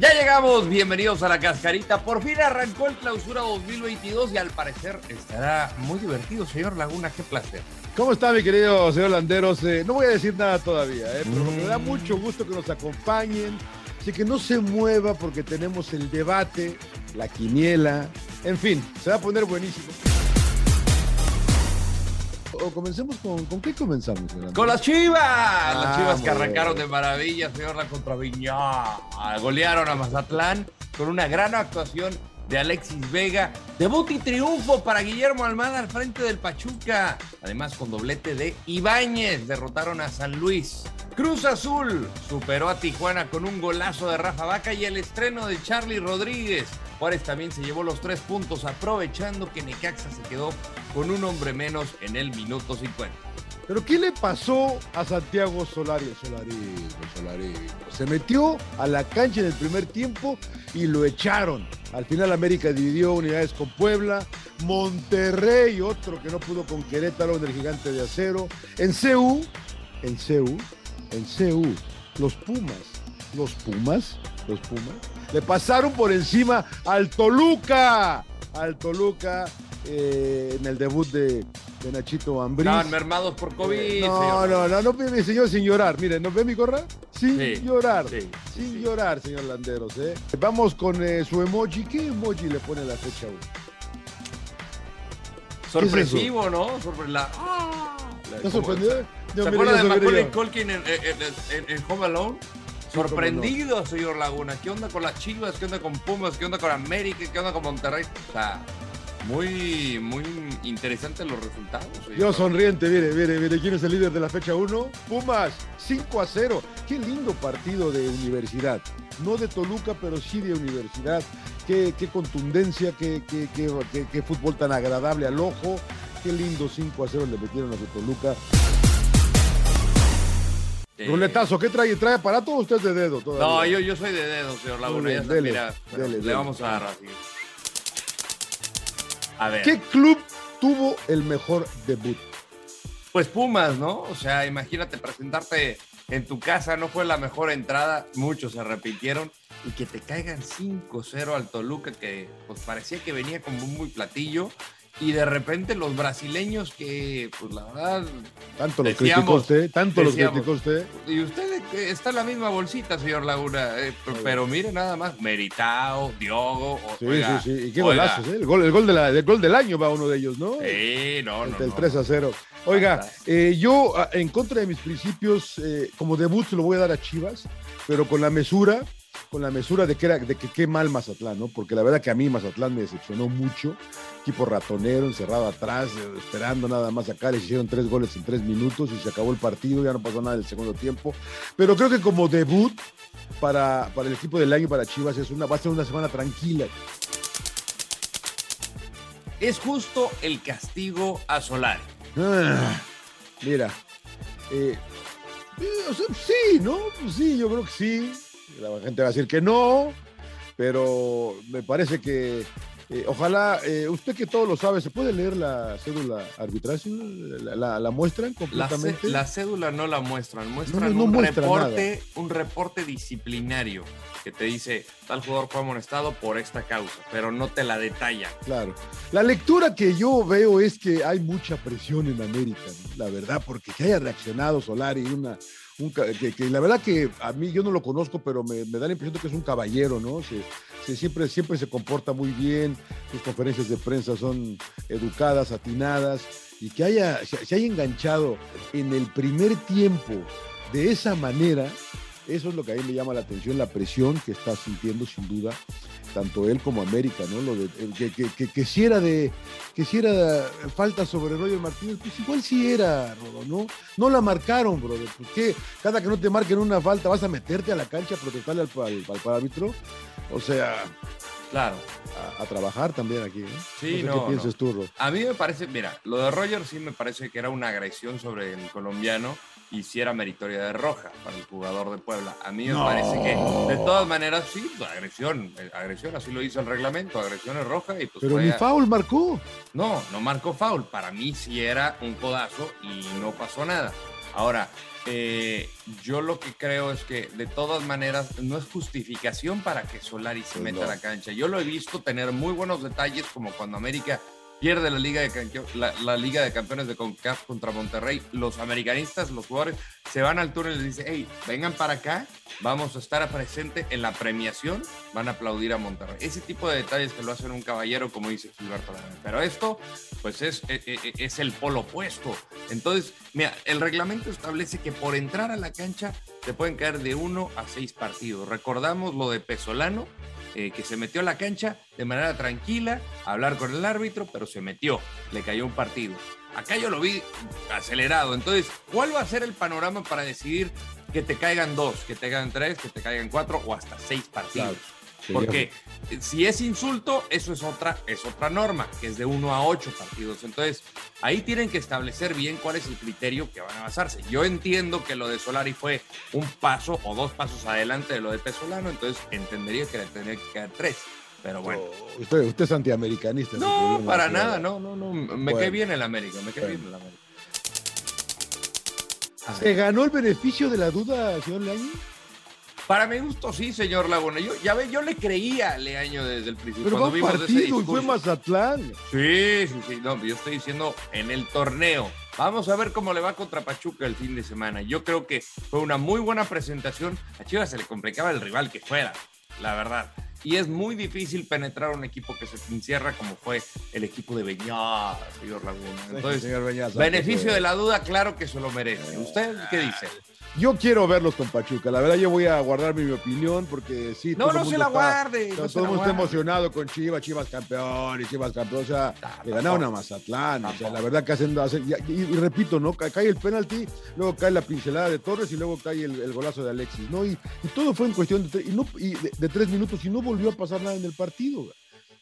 Ya llegamos, bienvenidos a la cascarita. Por fin arrancó el clausura 2022 y al parecer estará muy divertido, señor Laguna. Qué placer. ¿Cómo está, mi querido señor Landeros? Eh, no voy a decir nada todavía, eh, pero me da mucho gusto que nos acompañen. Así que no se mueva porque tenemos el debate, la quiniela, en fin, se va a poner buenísimo. O comencemos con. ¿Con qué comenzamos? Con las chivas, las Ah, chivas que arrancaron de maravilla, señor, la contra Viñá. Golearon a Mazatlán con una gran actuación de Alexis Vega. Debut y triunfo para Guillermo Almada al frente del Pachuca. Además, con doblete de Ibáñez, derrotaron a San Luis. Cruz Azul superó a Tijuana con un golazo de Rafa Vaca y el estreno de Charlie Rodríguez. Juárez también se llevó los tres puntos, aprovechando que Necaxa se quedó con un hombre menos en el minuto 50. Pero ¿qué le pasó a Santiago Solari? Solari, Solari. Se metió a la cancha en el primer tiempo y lo echaron. Al final América dividió unidades con Puebla, Monterrey, otro que no pudo con Querétaro en el gigante de acero. En CU, en CU, en CU, los Pumas, los Pumas, los Pumas, le pasaron por encima al Toluca, al Toluca eh, en el debut de, de Nachito Ambriz. Estaban mermados por COVID. Eh, no, no, no, no, mi señor, sin llorar. Mire, ¿no ve mi gorra? Sin Sí, llorar. sí, sin sí. llorar, señor Landeros. ¿eh? Vamos con eh, su emoji. ¿Qué emoji le pone la fecha 1? Sorpresivo, ¿no? Sorpre- la- ah, la- ¿Estás sorprendido? ¿Se acuerda de Macaulay yo. Culkin en, en- en- en Home Alone? cómo no. Sorprendido, señor Laguna. ¿Qué onda con las Chivas? ¿Qué onda con Pumas? ¿Qué onda con América? ¿Qué onda con Monterrey? O sea, muy, muy interesantes los resultados. señor Yo sonriente, mire, mire, mire, ¿quién es el líder de la fecha 1? Pumas, 5 a 0. Qué lindo partido de universidad. No de Toluca, pero sí de universidad. Qué, qué contundencia, qué, qué, qué- fútbol tan agradable al ojo. Qué lindo 5 a 0 le metieron a su Toluca. Eh, Ruletazo, ¿qué trae? ¿Trae aparato o usted es de dedo? todavía? No, yo, yo soy de dedo, señor Laguna. Dele, bueno, dele, le vamos a dar así. A ver. ¿Qué club tuvo el mejor debut? Pues Pumas, ¿no? O sea, imagínate presentarte en tu casa, no fue la mejor entrada, muchos se repitieron, y que te caigan 5-0 al Toluca, que pues parecía que venía como un muy platillo, y de repente los brasileños que, pues la verdad, Tanto lo criticó usted, tanto lo criticó usted. y usted está en la misma bolsita, señor Laguna, eh, pero, mire nada más, Meritao, Diogo, Sí, oiga, sí, sí. Y qué oiga, golazos, ¿eh? El gol, el gol, de la- el gol del año va uno de ellos, ¿no? Sí, no, no, el no, 3 a 0. Oiga, eh, yo en contra de mis principios, eh, como debut se lo voy a dar a Chivas, pero con la mesura, con la mesura de que, era, de que qué mal Mazatlán, ¿no? Porque la verdad que a mí Mazatlán me decepcionó mucho. Equipo ratonero, encerrado atrás, eh, esperando nada más acá. Les hicieron tres goles en tres minutos y se acabó el partido, ya no pasó nada en el segundo tiempo. Pero creo que como debut para, para el equipo del año, para Chivas, es una, va a ser una semana tranquila. Es justo el castigo a Solari. Ah, mira, eh, eh, o sea, sí, ¿no? Sí, yo creo que sí. La gente va a decir que no, pero me parece que eh, ojalá, eh, usted que todo lo sabe, ¿se puede leer la cédula arbitral? ¿La, la, la muestran completamente? la cédula no la muestran, muestran No, no un muestra reporte, un reporte disciplinario que te dice tal jugador fue amonestado por esta causa, pero no te la detalla. Claro. La lectura que yo veo es que hay mucha presión en América, ¿no? la verdad, porque que haya reaccionado Solari, una, que, la verdad que a mí yo no lo conozco, pero me, me da la impresión de que es un caballero, ¿no? Se, siempre, siempre se comporta muy bien, sus conferencias de prensa son educadas, atinadas, y que haya, se haya enganchado en el primer tiempo de esa manera, eso es lo que a mí me llama la atención, la presión que está sintiendo sin duda tanto él como América, ¿no? Lo el que, que, si era de que si era falta sobre Roger Martínez, pues igual sí era, Rodo, ¿no? No la marcaron, brother. ¿Por qué? Cada que no te marquen una falta vas a meterte a la cancha a protestarle al, al, al árbitro. O sea, Claro. a, a, trabajar también aquí, ¿eh? Sí, no, sé no, ¿Qué piensas no. tú? A mí me parece, mira, lo de Roger sí me parece que era una agresión sobre el colombiano y si era meritoria de roja para el jugador de Puebla. A mí me No. parece que de todas maneras sí, agresión, eh, agresión, así lo hizo el reglamento, agresión es roja y pues Pero ni foul marcó. No, no marcó foul. Para mí sí era un codazo y no pasó nada. Ahora, eh, yo lo que creo es que de todas maneras no es justificación para que Solari se Pues meta no. a la cancha. Yo lo he visto tener muy buenos detalles como cuando América pierde la Liga de, la, la Liga de Campeones de CONCACAF contra Monterrey. Los americanistas, los jugadores, se van al túnel y les dicen, hey, vengan para acá, vamos a estar presente en la premiación, van a aplaudir a Monterrey. Ese tipo de detalles que lo hacen un caballero, como dice Gilberto Lara. Pero esto, pues es, es, es el polo opuesto. Entonces, mira, el reglamento establece que por entrar a la cancha te pueden caer de uno a seis partidos. Recordamos lo de Pesolano, eh, que se metió a la cancha de manera tranquila, a hablar con el árbitro, pero se metió, le cayó un partido. Acá yo lo vi acelerado. Entonces, ¿cuál va a ser el panorama para decidir que te caigan dos, que te caigan tres, que te caigan cuatro o hasta seis partidos? Porque si es insulto, eso es otra, es otra norma, que es de uno a ocho partidos. Entonces, ahí tienen que establecer bien cuál es el criterio que van a basarse. Yo entiendo que lo de Solari fue un paso o dos pasos adelante de lo de Pesolano, entonces entendería que le tendría que caer tres. Pero bueno. Usted, usted es antiamericanista. No, problema, para nada, no, no, no. Me Bueno. cae bien el América, me cae Bueno. bien el América. ¿Se ganó el beneficio de la duda, señor Leaño? Para mi gusto, sí, señor Laguna. Yo, ya ve, yo le creía a Leaño desde el principio. Pero cuando vimos ese partido y fue. Mazatlán. Sí, sí, sí. No, yo estoy diciendo en el torneo. Vamos a ver cómo le va contra Pachuca el fin de semana. Yo creo que fue una muy buena presentación. A Chivas se le complicaba el rival que fuera, la verdad. Y es muy difícil penetrar un equipo que se encierra como fue el equipo de Beñat, señor Laguna. Entonces, Señor beneficio de la duda, claro que se lo merece. ¿Usted qué dice? Yo quiero verlos con Pachuca. La verdad, yo voy a guardar mi opinión porque sí. No, todo no se la está- guarde. no Todo, se todo la el mundo está guarde. emocionado con Chivas, Chivas campeón y Chivas campeón. O sea, le ganaron a. Mazatlán. O sea, la verdad que hacen. hacen- y, y- y repito, ¿no? Ca- Cae el penalti, luego cae la pincelada de Torres y luego cae el, el golazo de Alexis, ¿no? Y, y todo fue en cuestión de, tre- y no, y de, de tres minutos y no volvió a pasar nada en el partido.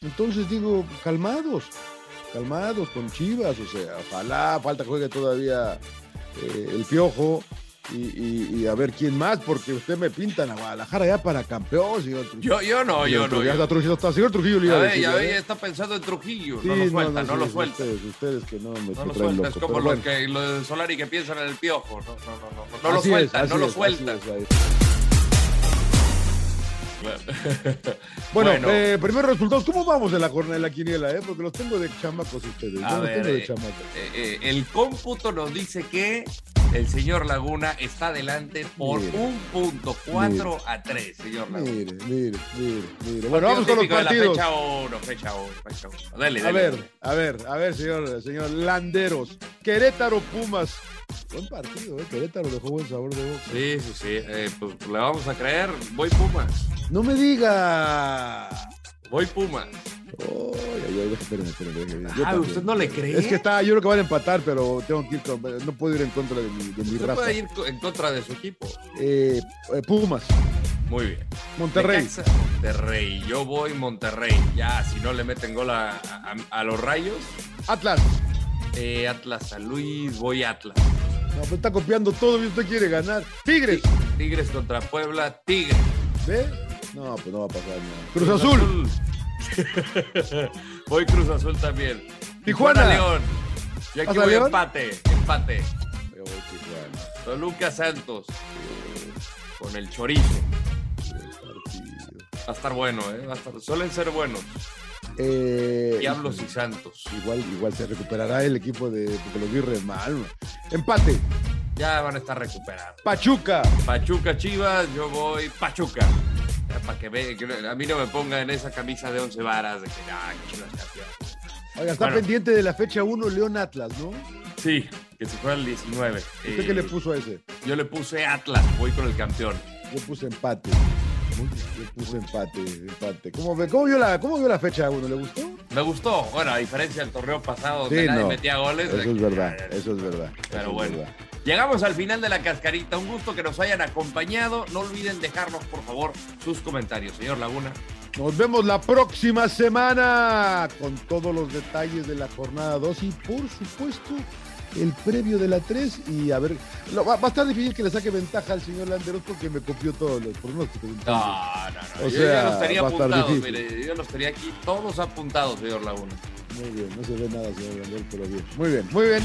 Entonces digo, calmados, calmados con Chivas. O sea, ojalá, falta juegue todavía eh, el piojo. Y, y- y a ver quién más, porque usted me pintan a Guadalajara ya para campeón, señor Trujillo. Yo, yo no, yo no. Ya está Trujillo, está, señor Trujillo Ya ve, ya ¿eh? ve, ya está pensando en Trujillo. Sí, no lo suelta, no, sí, lo suelta. Ustedes, ustedes que no me No lo suelta, es como los, bueno. que, los de Solari que piensan en el piojo. No, no, no, no, no lo sueltan, no lo sueltan. Bueno, Bueno, eh, primeros resultados, ¿cómo vamos en la jornada de la quiniela? Eh? Porque los tengo de chamacos ustedes. A Yo los ver, tengo de eh, chamacos. eh, el cómputo nos dice que el señor Laguna está adelante por Mire. un punto, 4 a 3, señor Laguna. Mire, mire, mire, mire. Bueno, vamos con los partidos. fecha 1, fecha 1, fecha 1. Dale, A dale. ver, dale. a ver, a ver, señor, señor Landeros. Querétaro Pumas. Buen partido, ¿eh? Querétaro dejó buen sabor de boca. Sí, sí, sí. eh, pues le vamos a creer. Voy Pumas. No me diga. Voy Pumas. Oh, ay, ay, espérenme, espérenme, espérenme. Yo Ah, también. ¿usted no le cree? Es que está, yo creo que van a empatar, pero tengo que ir con, no puedo ir en contra de mi, de mi Usted raza. puede ir en contra de su equipo. Eh, eh, Pumas, Muy bien. Monterrey, Necaxa, Monterrey. Yo voy Monterrey. Ya, si no le meten gol a, a- a los rayos. Atlas. Eh, Atlas San Luis, voy Atlas. No, pues está copiando todo y usted quiere ganar. Tigres. Tigres contra Puebla, Tigres. ¿Ve? No, pues no va a pasar nada. Cruz Azul. Azul. voy Cruz Azul también. Tijuana. León. Yo aquí ¿Vas a voy León? empate, empate. Yo voy Tijuana. Toluca Santos. Con el chorizo. Va a estar bueno, ¿eh? Va a estar- Suelen ser buenos. Eh, Diablos y Santos. Igual, igual se recuperará el equipo de porque los vi re mal. Empate. Ya van a estar recuperados. Pachuca. Pachuca Chivas, yo voy Pachuca. Ya, Para que que a mí no me ponga en esa camisa de 11 varas de que ah, que Chivas campeón. Oiga, está Bueno. pendiente de la fecha 1 León Atlas, ¿no? Sí, que se fue al 19. ¿Usted Eh, qué le puso a ese? Yo le puse Atlas, voy con el campeón. Yo puse empate. Yo puse empate, empate. ¿Cómo, cómo, vio, la, ¿Cómo vio la fecha 1? ¿Le gustó? Me gustó, bueno, a diferencia del torneo pasado donde Sí, nadie no. metía goles. Eso es verdad, eso es verdad. Pero eso es bueno. verdad. Llegamos al final de la cascarita. Un gusto que nos hayan acompañado. No olviden dejarnos, por favor, sus comentarios. Señor Laguna. Nos vemos la próxima semana con todos los detalles de la jornada 2 y por supuesto el previo de la 3 y a ver, lo- va, va a estar difícil que le saque ventaja al señor Landeros porque me copió todos los pronósticos. No, no, no. O yo ya sea, los tenía apuntados. Mire, yo los tenía aquí todos apuntados, señor Laguna. Muy bien, no se ve nada, señor Landeros, pero bien. Muy bien, muy bien.